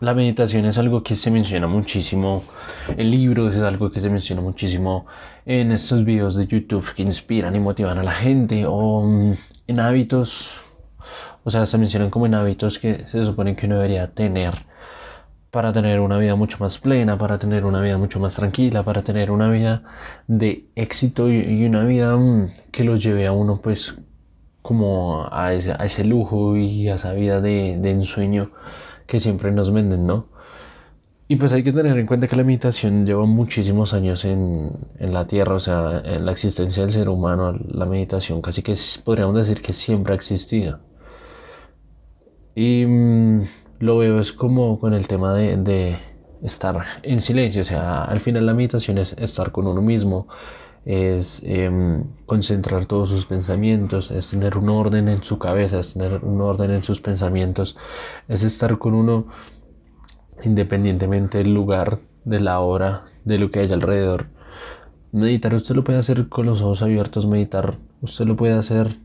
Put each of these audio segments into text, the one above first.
la meditación es algo que se menciona muchísimo. En libros, es algo que se menciona muchísimo en estos videos de YouTube que inspiran y motivan a la gente o mm, en hábitos, o sea, se mencionan como en hábitos que se supone que uno debería tener para tener una vida mucho más plena, para tener una vida mucho más tranquila, para tener una vida de éxito y, una vida mm, que lo lleve a uno pues como a ese, lujo y a esa vida de, de ensueño que siempre nos venden, ¿no? Y pues hay que tener en cuenta que la meditación lleva muchísimos años en, en, la Tierra, o sea, en la existencia del ser humano, la meditación casi que podríamos decir que siempre ha existido. Y mm, lo veo es como con el tema de, de, estar en silencio, o sea, al final la meditación es estar con uno mismo, es em, concentrar todos sus pensamientos, es tener un orden en su cabeza, es tener un orden en sus pensamientos, es estar con uno independientemente del lugar, de la hora, de lo que hay alrededor. Meditar usted lo puede hacer con los ojos abiertos, meditar usted lo puede hacer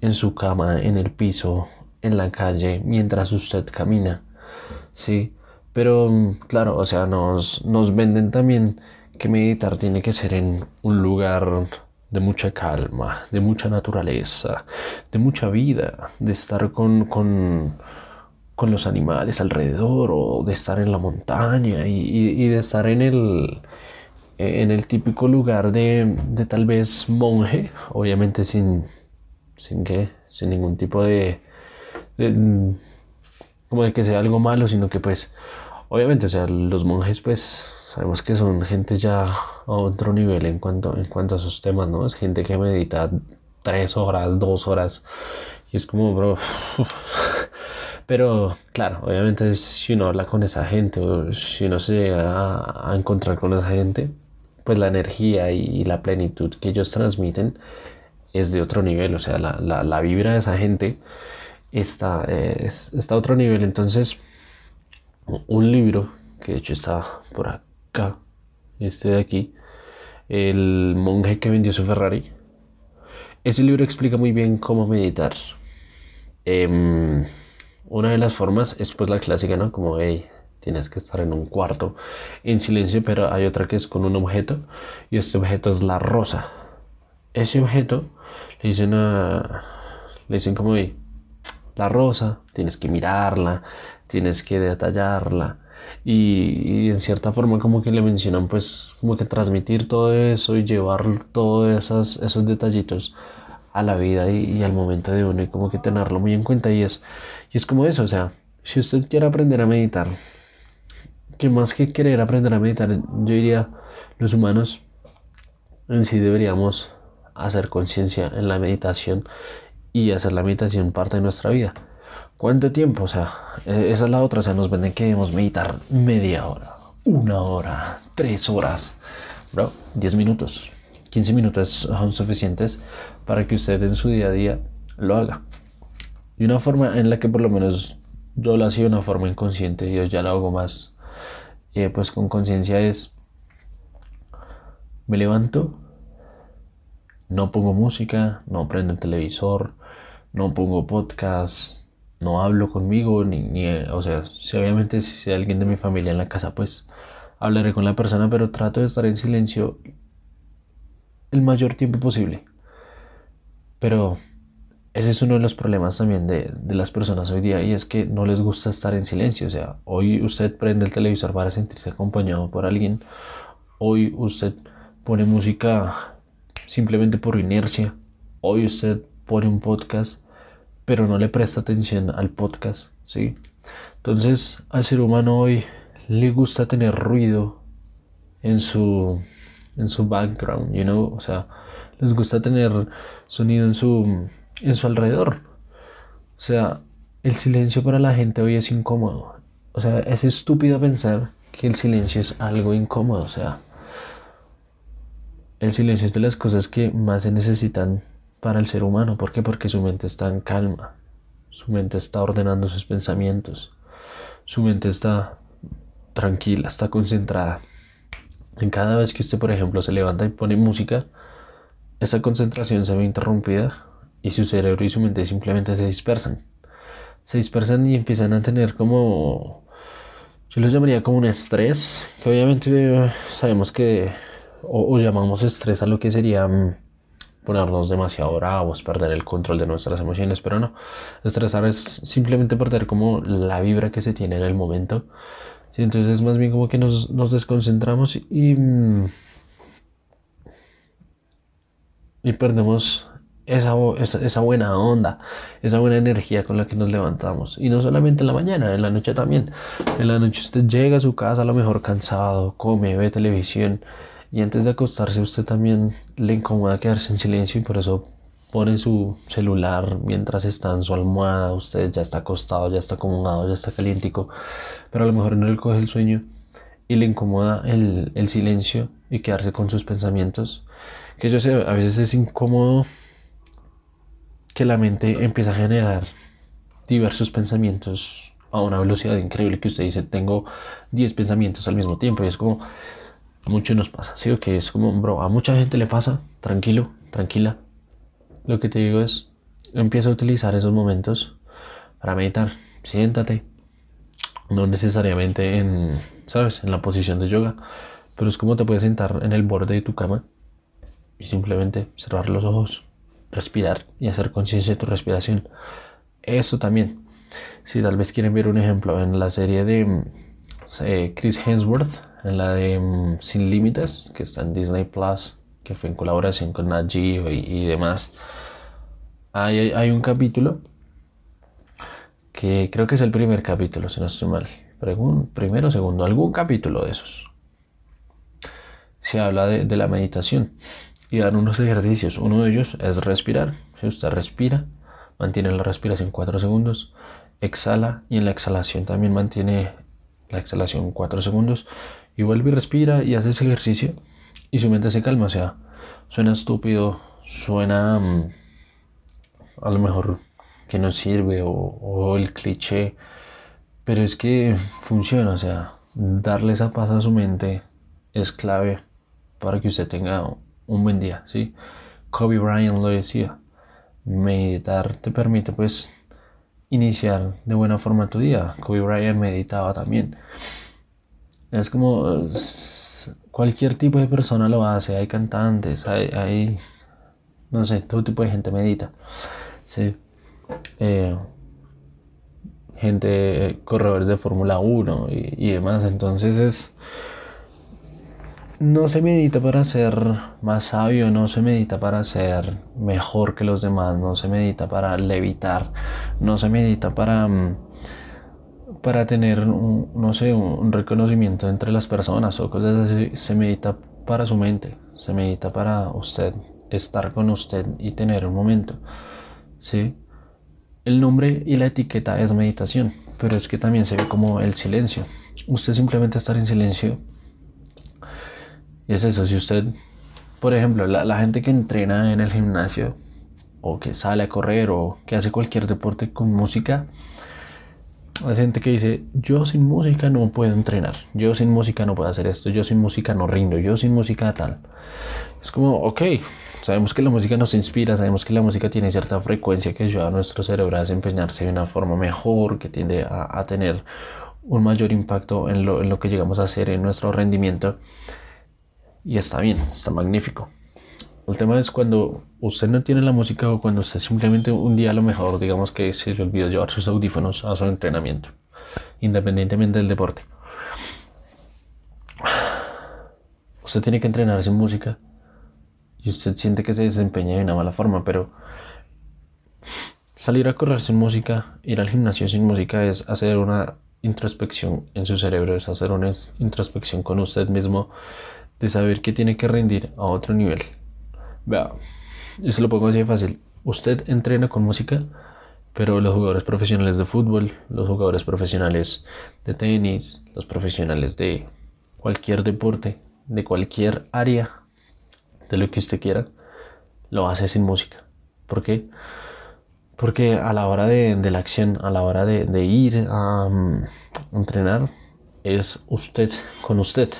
en su cama, en el piso, en la calle, mientras usted camina. Sí, pero claro, o sea, nos, nos venden también que meditar tiene que ser en un lugar de mucha calma, de mucha naturaleza, de mucha vida, de estar con, con, con los animales alrededor o de estar en la montaña y, de estar en el, en el típico lugar de, de tal vez monje, obviamente sin, sin, sin ningún tipo de, de, como de que sea algo malo, sino que pues obviamente, o sea, los monjes pues Sabemos que son gente ya a otro nivel en cuanto, en cuanto a sus temas, ¿no? Es gente que medita tres horas, dos horas. Y es como, bro. Pero claro, obviamente si uno habla con esa gente o si uno se llega a, encontrar con esa gente, pues la energía y, la plenitud que ellos transmiten es de otro nivel. O sea, la, la, la vibra de esa gente está, está a otro nivel. Entonces, un libro que de hecho está por acá este de aquí, el monje que vendió su Ferrari. Ese libro explica muy bien cómo meditar. Em, una de las formas es pues la clásica, ¿no? Como, hey, tienes que estar en un cuarto en silencio, pero hay otra que es con un objeto y este objeto es la rosa. Ese objeto le dicen a, le dicen como, hey, la rosa, tienes que mirarla, tienes que detallarla, y, en cierta forma como que le mencionan pues como que transmitir todo eso y llevar todos esos, esos detallitos a la vida y, al momento de uno y como que tenerlo muy en cuenta y es, y es como eso, o sea, si usted quiere aprender a meditar, que más que querer aprender a meditar, yo diría, los humanos en sí deberíamos hacer conciencia en la meditación y hacer la meditación parte de nuestra vida. ¿Cuánto tiempo? O sea, e, esa es la otra. O sea, nos venden que debemos meditar media hora, una hora, tres horas. Bro, 10 minutos, 15 minutos son suficientes para que usted en su día a día lo haga. Y una forma en la que por lo menos yo lo hacía de una forma inconsciente yo ya lo hago más, eh, pues con conciencia es, me levanto, no pongo música, no prendo el televisor, no pongo podcast, no hablo conmigo, ni, ni, o sea, si obviamente si hay alguien de mi familia en la casa, pues hablaré con la persona, pero trato de estar en silencio el mayor tiempo posible. Pero ese es uno de los problemas también de, de, las personas hoy día y es que no les gusta estar en silencio. O sea, hoy usted prende el televisor para sentirse acompañado por alguien. Hoy usted pone música simplemente por inercia. Hoy usted pone un podcast pero no le presta atención al podcast, ¿sí? Entonces, al ser humano hoy le gusta tener ruido en su, en su background, you know? O sea, les gusta tener sonido en su, en su alrededor. O sea, el silencio para la gente hoy es incómodo. O sea, es estúpido pensar que el silencio es algo incómodo. O sea, el silencio es de las cosas que más se necesitan para el ser humano. ¿Por qué? Porque su mente está en calma, su mente está ordenando sus pensamientos, su mente está tranquila, está concentrada. En cada vez que usted, por ejemplo, se levanta y pone música, esa concentración se ve interrumpida y su cerebro y su mente simplemente se dispersan. Se dispersan y empiezan a tener como, yo lo llamaría como un estrés, que obviamente sabemos que, o, llamamos estrés a lo que sería mm, ponernos demasiado bravos, perder el control de nuestras emociones, pero no, estresar es simplemente perder como la vibra que se tiene en el momento. entonces es más bien como que nos, nos desconcentramos y, y perdemos esa, esa, buena onda, esa buena energía con la que nos levantamos. Y no solamente en la mañana, en la noche también. En la noche usted llega a su casa a lo mejor cansado, come, ve televisión y antes de acostarse usted también le incomoda quedarse en silencio y por eso pone su celular mientras está en su almohada, usted ya está acostado, ya está acomodado, ya está calientico, pero a lo mejor no le coge el sueño y le incomoda el, el silencio y quedarse con sus pensamientos. Que yo sé, a veces es incómodo que la mente empieza a generar diversos pensamientos a una velocidad increíble que usted dice, tengo 10 pensamientos al mismo tiempo y es como, mucho nos pasa, ¿sí? Que es como, bro, a mucha gente le pasa, tranquilo, tranquila. Lo que te digo es, empieza a utilizar esos momentos para meditar, siéntate, no necesariamente en, ¿sabes? En la posición de yoga, pero es como te puedes sentar en el borde de tu cama y simplemente cerrar los ojos respirar y hacer conciencia de tu respiración. Eso también. Si tal vez quieren ver un ejemplo en la serie de mm, eh, Chris Hemsworth, en la de mm, Sin Límites, que está en Disney Plus, que fue en colaboración con Nat y, demás, hay, hay, un capítulo que creo que es el primer capítulo, si no estoy mal. Primero o segundo, algún capítulo de esos. Se habla de, de la meditación y dan unos ejercicios. Uno de ellos es respirar. Si usted respira, mantiene la respiración 4 segundos, exhala y en la exhalación también mantiene la exhalación 4 segundos y vuelve y respira y hace ese ejercicio y su mente se calma. O sea, suena estúpido, suena mm, a lo mejor que no sirve o, o el cliché, pero es que funciona. O sea, darle esa paz a su mente es clave para que usted tenga un buen día, ¿sí? Kobe Bryant lo decía, meditar te permite pues iniciar de buena forma tu día. Kobe Bryant meditaba también. Es como cualquier tipo de persona lo hace, hay cantantes, hay, no sé, todo tipo de gente medita. ¿sí? Eh, gente, corredores de Fórmula 1 y, y demás, entonces es no se medita para ser más sabio, no se medita para ser mejor que los demás, no se medita para levitar, no se medita para, mm, para tener, no sé, un reconocimiento entre las personas o cosas así. Se medita para su mente, se medita para usted, estar con usted y tener un momento. ¿sí? El nombre y la etiqueta es meditación, pero es que también se ve como el silencio. Usted simplemente estar en silencio y es eso, si usted, por ejemplo, la, gente que entrena en el gimnasio o que sale a correr o que hace cualquier deporte con música, hay gente que dice, yo sin música no puedo entrenar, yo sin música no puedo hacer esto, yo sin música no rindo, yo sin música tal. Es como, ok, sabemos que la música nos inspira, sabemos que la música tiene cierta frecuencia que ayuda a nuestro cerebro a desempeñarse de una forma mejor, que tiende a, tener un mayor impacto en lo, en lo que llegamos a hacer en nuestro rendimiento. Y está bien, está magnífico. El tema es cuando usted no tiene la música o cuando usted simplemente un día a lo mejor, digamos que se le olvidó llevar sus audífonos a su entrenamiento, independientemente del deporte. Usted tiene que entrenar sin música y usted siente que se desempeña de una mala forma, pero salir a correr sin música, ir al gimnasio sin música es hacer una introspección en su cerebro, es hacer una introspección con usted mismo de saber que tiene que rendir a otro nivel. Vea, eso lo pongo así fácil. Usted entrena con música, pero los jugadores profesionales de fútbol, los jugadores profesionales de tenis, los profesionales de cualquier deporte, de cualquier área, de lo que usted quiera, lo hace sin música. ¿Por qué? Porque a la hora de, la acción, a la hora de, ir a mm, entrenar, es usted con usted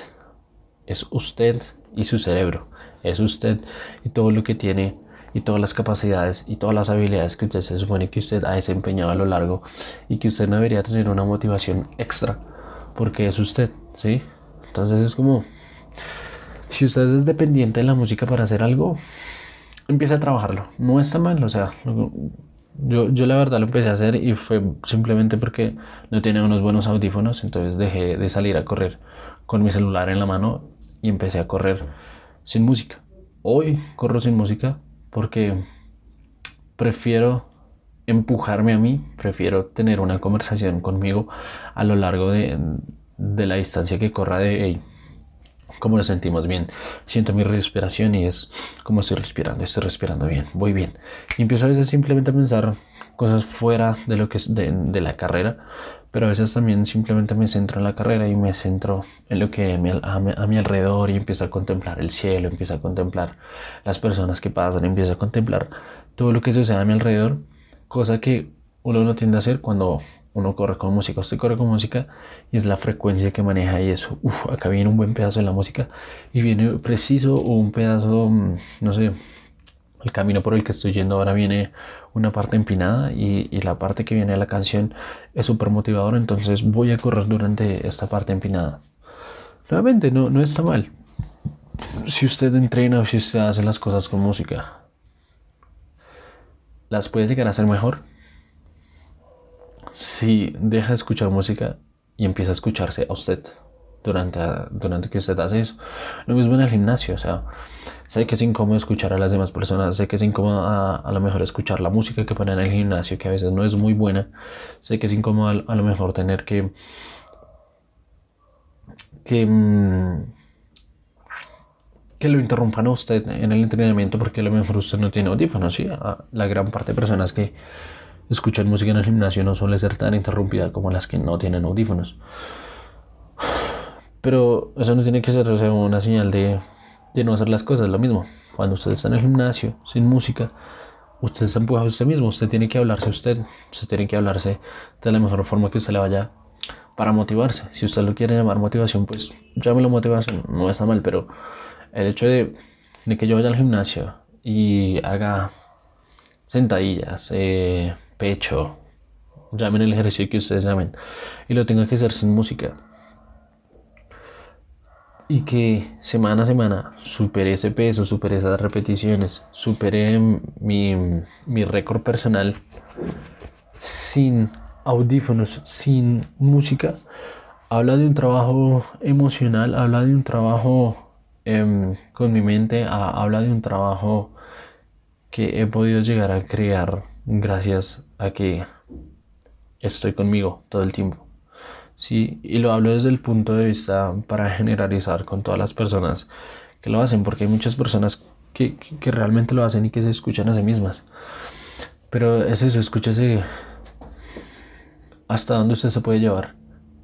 es usted y su cerebro. Es usted y todo lo que tiene y todas las capacidades y todas las habilidades que usted se supone que usted ha desempeñado a lo largo y que usted debería tener una motivación extra porque es usted, ¿sí? Entonces es como, si usted es dependiente de la música para hacer algo, empiece a trabajarlo. No está mal, o sea, yo, yo la verdad lo empecé a hacer y fue simplemente porque no tenía unos buenos audífonos, entonces dejé de salir a correr con mi celular en la mano y empecé a correr sin música. Hoy corro sin música porque prefiero empujarme a mí, prefiero tener una conversación conmigo a lo largo de, la distancia que corra de cómo nos sentimos bien. Siento mi respiración y es como estoy respirando, estoy respirando bien, voy bien. Y empiezo a veces simplemente a pensar cosas fuera de lo que es de, la carrera, pero a veces también simplemente me centro en la carrera y me centro en lo que a, a mi alrededor y empiezo a contemplar el cielo, empiezo a contemplar las personas que pasan, empiezo a contemplar todo lo que sucede a mi alrededor cosa que uno no tiende a hacer cuando uno corre con música. Usted corre con música y es la frecuencia que maneja y eso. Uf, acá viene un buen pedazo de la música y viene preciso un pedazo, mm, no sé, el camino por el que estoy yendo ahora viene una parte empinada y, la parte que viene de la canción es súper motivadora, entonces voy a correr durante esta parte empinada. Nuevamente, no, no está mal. Si usted entrena o si usted hace las cosas con música, las puede llegar a hacer mejor si deja de escuchar música y empieza a escucharse a usted durante, durante que usted hace eso. Lo mismo en el gimnasio, o sea, sé que es incómodo escuchar a las demás personas, sé que es incómodo a, lo mejor escuchar la música que ponen en el gimnasio, que a veces no es muy buena, sé que es incómodo a, lo mejor tener que... que mm, que lo interrumpan a usted en el entrenamiento porque a lo mejor usted no tiene audífonos. ¿sí? La gran parte de personas que escuchan música en el gimnasio no suele ser tan interrumpida como las que no tienen audífonos. Pero eso no tiene que ser una señal de, de no hacer las cosas. Lo mismo, cuando usted está en el gimnasio sin música, usted se empuja a usted mismo. Usted tiene que hablarse a usted. Usted tiene que hablarse de la mejor forma que usted le vaya para motivarse. Si usted lo quiere llamar motivación, pues llámelo motivación. No está mal, pero el hecho de, que yo vaya al gimnasio y haga sentadillas, eh, pecho, llamen el ejercicio que ustedes llamen, y lo tenga que hacer sin música. Y que semana a semana supere ese peso, supere esas repeticiones, supere mi, mi récord personal sin audífonos, sin música, habla de un trabajo emocional, habla de un trabajo Em, con mi mente habla de un trabajo que he podido llegar a crear gracias a que estoy conmigo todo el tiempo. Sí, y lo hablo desde el punto de vista para generalizar con todas las personas que lo hacen, porque hay muchas personas que, que, realmente lo hacen y que se escuchan a sí mismas. Pero es eso, escúchese hasta dónde usted se puede llevar,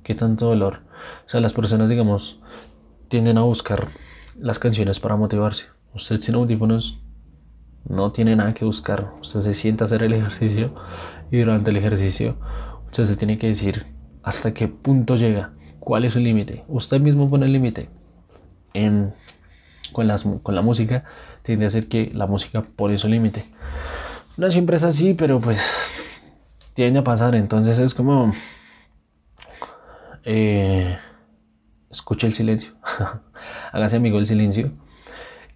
qué tanto dolor. O sea, las personas, digamos, tienden a buscar las canciones para motivarse. Usted sin audífonos no tiene nada que buscar. Usted se sienta a hacer el ejercicio y durante el ejercicio usted se tiene que decir hasta qué punto llega, cuál es su límite. Usted mismo pone el límite. En, con, la música tiende a ser que la música pone su límite. No siempre es así, pero pues tiende a pasar. Entonces es como... Eh, escuche el silencio. Hágase amigo del silencio.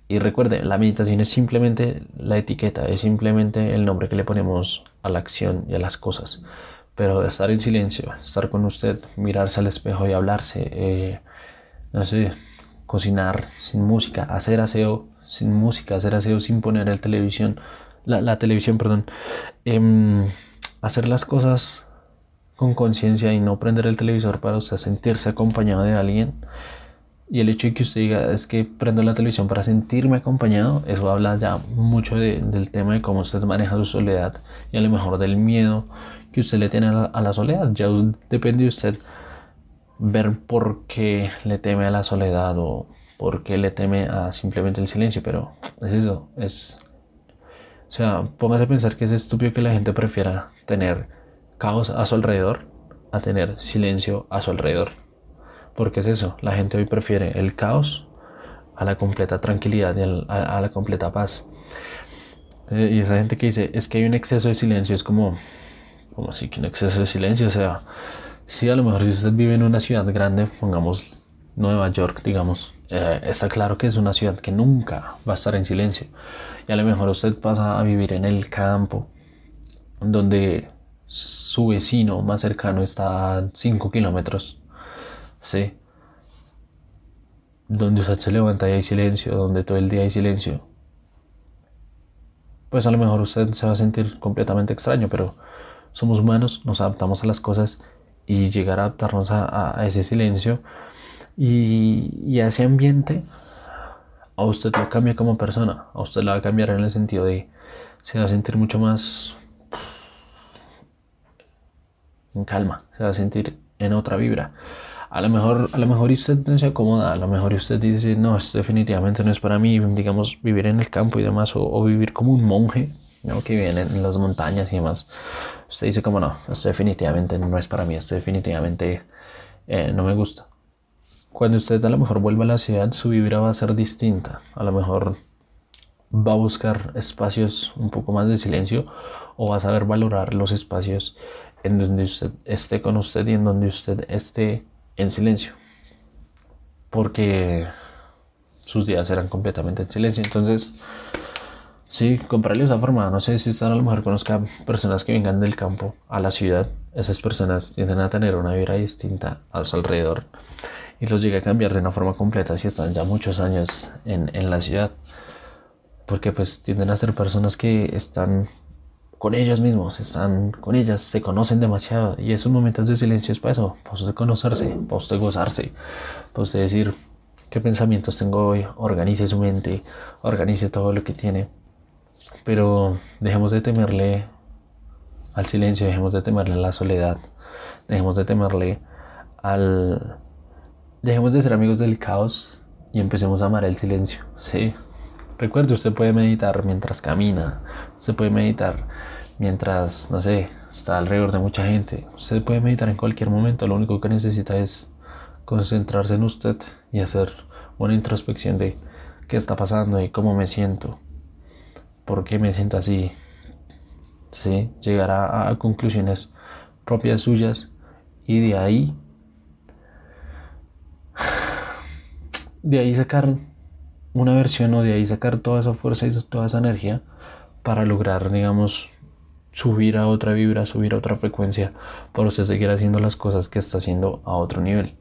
Y recuerde, la meditación es simplemente la etiqueta, es simplemente el nombre que le ponemos a la acción y a las cosas. Pero estar en silencio, estar con usted, mirarse al espejo y hablarse, eh, no sé, cocinar sin música, hacer aseo sin música, hacer aseo sin poner el televisión, la, televisión, perdón, em, hacer las cosas con conciencia y no prender el televisor para usted sentirse acompañado de alguien. Y el hecho de que usted diga es que prendo la televisión para sentirme acompañado, eso habla ya mucho del tema de cómo usted maneja su soledad y a lo mejor del miedo que usted le tiene a la, soledad. Ya depende de usted ver por qué le teme a la soledad o por qué le teme a simplemente el silencio, pero es eso, es... O sea, póngase a pensar que es estúpido que la gente prefiera tener caos a su alrededor a tener silencio a su alrededor. Porque es eso, la gente hoy prefiere el caos a la completa tranquilidad y a, la completa paz. Eh, y esa gente que dice, es que hay un exceso de silencio, es como, como así que un exceso de silencio, o sea, Si a lo mejor usted vive en una ciudad grande, pongamos Nueva York, digamos, eh, está claro que es una ciudad que nunca va a estar en silencio. Y a lo mejor usted pasa a vivir en el campo, donde su vecino más cercano está a 5 kilómetros. ¿Sí? Donde usted se levanta y hay silencio, donde todo el día hay silencio. Pues a lo mejor usted se va a sentir completamente extraño, pero somos humanos, nos adaptamos a las cosas y llegar a adaptarnos a, ese silencio y, y, a ese ambiente, a usted lo cambia como persona, a usted lo va a cambiar en el sentido de se va a sentir mucho más en calma, se va a sentir en otra vibra. A lo mejor, a lo mejor usted no se acomoda, a lo mejor usted dice, no, esto definitivamente no es para mí, digamos, vivir en el campo y demás, o, vivir como un monje, ¿no? que vive en las montañas y demás. Usted dice como no, esto definitivamente no es para mí, esto definitivamente eh, no me gusta. Cuando usted a lo mejor vuelva a la ciudad, su vibra va a ser distinta. A lo mejor va a buscar espacios un poco más de silencio o va a saber valorar los espacios en donde usted esté con usted y en donde usted esté en silencio. Porque sus días eran completamente en silencio. Entonces, sí, comprarle esa forma. No sé si usted a lo mejor conozca personas que vengan del campo a la ciudad. Esas personas tienden a tener una vida distinta a su alrededor y los llega a cambiar de una forma completa si están ya muchos años en, en la ciudad. Porque pues tienden a ser personas que están con ellos mismos, están con ellas, se conocen demasiado y esos momentos de silencio es para eso, para usted conocerse, para usted gozarse, para usted decir qué pensamientos tengo hoy, organice su mente, organice todo lo que tiene, pero dejemos de temerle al silencio, dejemos de temerle a la soledad, dejemos de temerle al... Dejemos de ser amigos del caos y empecemos a amar el silencio, ¿sí? Recuerde, usted puede meditar mientras camina, usted puede meditar mientras, no sé, está alrededor de mucha gente. Usted puede meditar en cualquier momento, lo único que necesita es concentrarse en usted y hacer una introspección de qué está pasando y cómo me siento, por qué me siento así. ¿Sí? Llegar a, conclusiones propias suyas y de ahí, de ahí sacar una versión o de ahí sacar toda esa fuerza y toda esa energía para lograr, digamos, subir a otra vibra, subir a otra frecuencia, para usted seguir haciendo las cosas que está haciendo a otro nivel.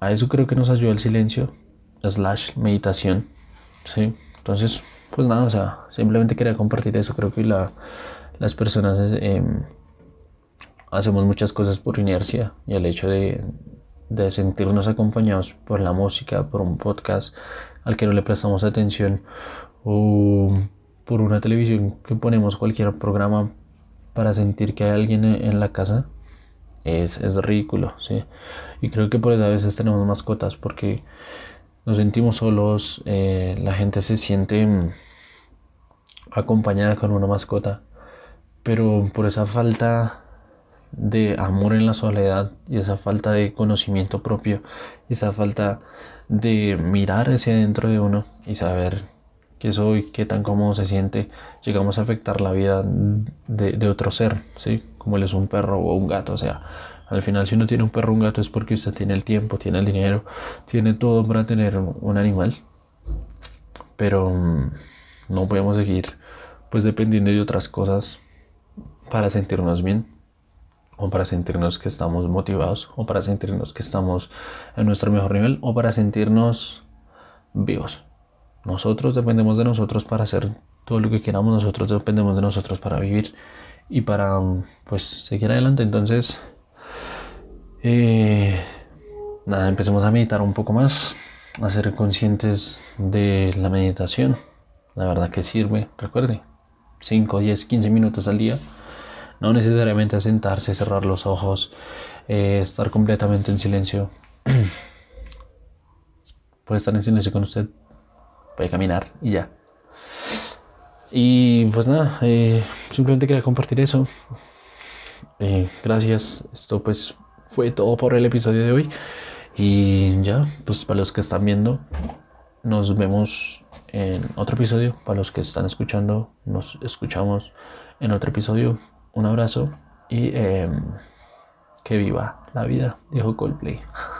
A eso creo que nos ayuda el silencio, slash meditación, ¿sí? Entonces, pues nada, o sea, simplemente quería compartir eso. Creo que la, las personas em, hacemos muchas cosas por inercia y el hecho de, de sentirnos acompañados por la música, por un podcast al que no le prestamos atención o por una televisión que ponemos cualquier programa para sentir que hay alguien en la casa es, es ridículo, ¿sí? Y creo que por eso a veces tenemos mascotas porque nos sentimos solos, eh, la gente se siente mm, acompañada con una mascota, pero por esa falta de amor en la soledad y esa falta de conocimiento propio, esa falta de mirar hacia dentro de uno y saber qué soy, qué tan cómodo se siente, llegamos a afectar la vida de, otro ser, ¿sí? Como él es un perro o un gato, o sea, al final si uno tiene un perro un gato es porque usted tiene el tiempo, tiene el dinero, tiene todo para tener un animal, pero mm, no podemos seguir pues dependiendo de otras cosas para sentirnos bien o para sentirnos que estamos motivados, o para sentirnos que estamos en nuestro mejor nivel, o para sentirnos vivos. Nosotros dependemos de nosotros para hacer todo lo que queramos, nosotros dependemos de nosotros para vivir y para pues seguir adelante. Entonces, eh, nada, empecemos a meditar un poco más, a ser conscientes de la meditación. La verdad que sirve, recuerde, 5, 10, 15 minutos al día no necesariamente sentarse, cerrar los ojos, eh, estar completamente en silencio. puede estar en silencio con usted, puede caminar y ya. Y pues nada, eh, simplemente quería compartir eso. Gracias, esto pues fue todo por el episodio de hoy. Y ya, pues para los que están viendo, nos vemos en otro episodio. Para los que están escuchando, nos escuchamos en otro episodio. Un abrazo Y em, que viva la vida, dijo Coldplay.